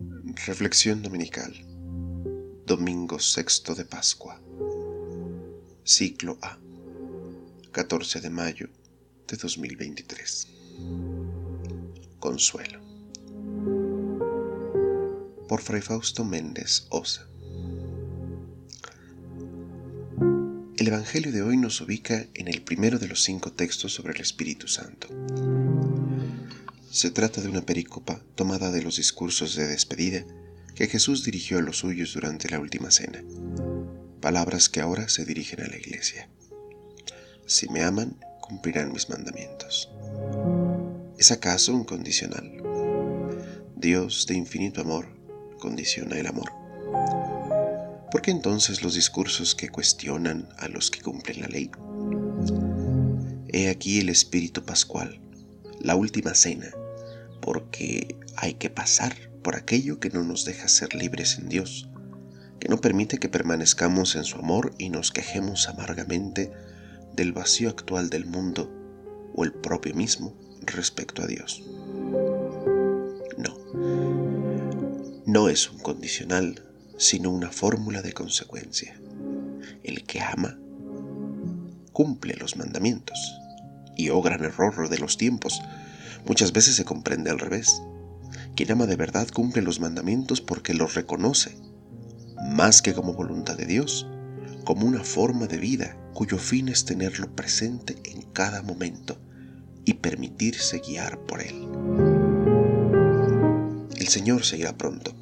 Reflexión Dominical. Domingo sexto de Pascua. Ciclo A. 14 de mayo de 2023 Consuelo. Por Fray Fausto Méndez Osa. El Evangelio de hoy nos ubica en el primero de los cinco textos sobre el Espíritu Santo. Se trata de una pericopa tomada de los discursos de despedida que Jesús dirigió a los suyos durante la última cena, palabras que ahora se dirigen a la iglesia. Si me aman, cumplirán mis mandamientos. ¿Es acaso un condicional? Dios de infinito amor condiciona el amor. ¿Por qué entonces los discursos que cuestionan a los que cumplen la ley? He aquí el Espíritu Pascual, la última cena, porque hay que pasar por aquello que no nos deja ser libres en Dios, que no permite que permanezcamos en su amor y nos quejemos amargamente del vacío actual del mundo o el propio mismo respecto a Dios. No, no es un condicional, sino una fórmula de consecuencia. El que ama cumple los mandamientos. Y oh gran error de los tiempos, Muchas veces se comprende al revés. Quien ama de verdad cumple los mandamientos porque los reconoce, más que como voluntad de Dios, como una forma de vida cuyo fin es tenerlo presente en cada momento y permitirse guiar por él. El Señor se irá pronto.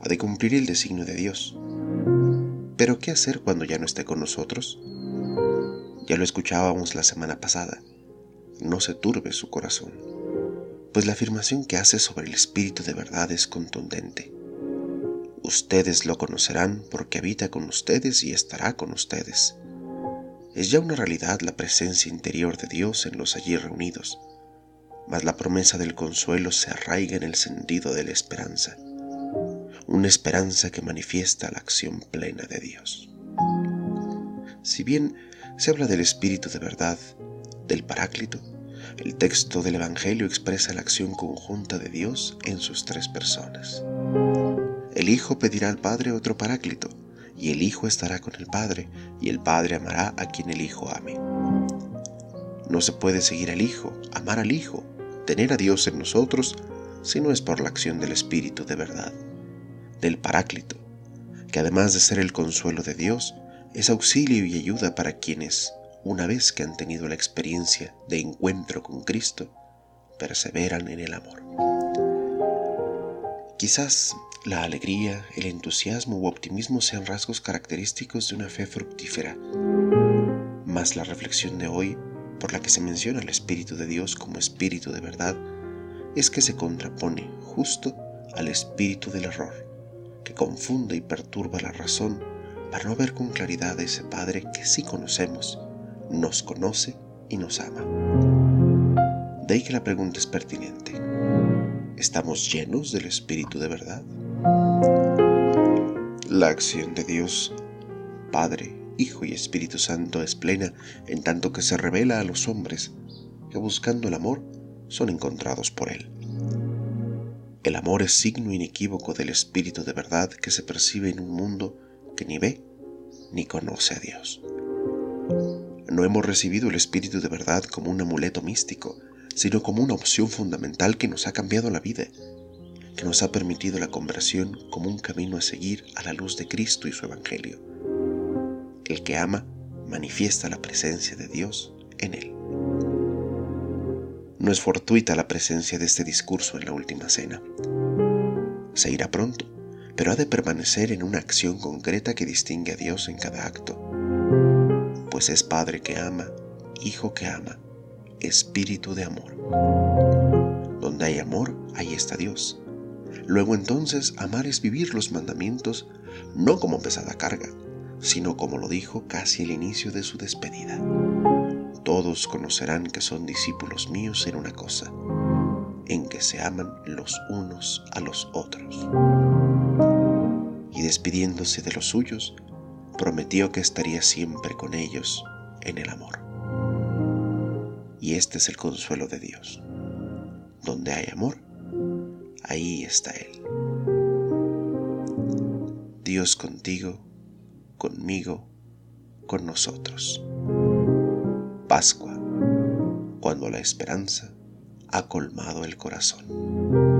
Ha de cumplir el designio de Dios. Pero ¿qué hacer cuando ya no esté con nosotros? Ya lo escuchábamos la semana pasada no se turbe su corazón, pues la afirmación que hace sobre el Espíritu de verdad es contundente. Ustedes lo conocerán porque habita con ustedes y estará con ustedes. Es ya una realidad la presencia interior de Dios en los allí reunidos, mas la promesa del consuelo se arraiga en el sentido de la esperanza, una esperanza que manifiesta la acción plena de Dios. Si bien se habla del Espíritu de verdad, del Paráclito, el texto del Evangelio expresa la acción conjunta de Dios en sus tres personas. El Hijo pedirá al Padre otro Paráclito, y el Hijo estará con el Padre, y el Padre amará a quien el Hijo ame. No se puede seguir al Hijo, amar al Hijo, tener a Dios en nosotros, si no es por la acción del Espíritu de verdad, del Paráclito, que además de ser el consuelo de Dios, es auxilio y ayuda para quienes, una vez que han tenido la experiencia de encuentro con Cristo, perseveran en el amor. Quizás la alegría, el entusiasmo u optimismo sean rasgos característicos de una fe fructífera, mas la reflexión de hoy, por la que se menciona el Espíritu de Dios como Espíritu de verdad, es que se contrapone justo al espíritu del error, que confunde y perturba la razón para no ver con claridad a ese Padre que sí conocemos nos conoce y nos ama. De ahí que la pregunta es pertinente. ¿Estamos llenos del Espíritu de verdad? La acción de Dios, Padre, Hijo y Espíritu Santo es plena en tanto que se revela a los hombres que buscando el amor son encontrados por Él. El amor es signo inequívoco del Espíritu de verdad que se percibe en un mundo que ni ve ni conoce a Dios. No hemos recibido el Espíritu de verdad como un amuleto místico, sino como una opción fundamental que nos ha cambiado la vida, que nos ha permitido la conversión como un camino a seguir a la luz de Cristo y su Evangelio. El que ama manifiesta la presencia de Dios en él. No es fortuita la presencia de este discurso en la última cena. Se irá pronto, pero ha de permanecer en una acción concreta que distingue a Dios en cada acto pues es Padre que ama, Hijo que ama, Espíritu de amor. Donde hay amor, ahí está Dios. Luego entonces amar es vivir los mandamientos no como pesada carga, sino como lo dijo casi el inicio de su despedida. Todos conocerán que son discípulos míos en una cosa, en que se aman los unos a los otros. Y despidiéndose de los suyos, prometió que estaría siempre con ellos en el amor. Y este es el consuelo de Dios. Donde hay amor, ahí está Él. Dios contigo, conmigo, con nosotros. Pascua, cuando la esperanza ha colmado el corazón.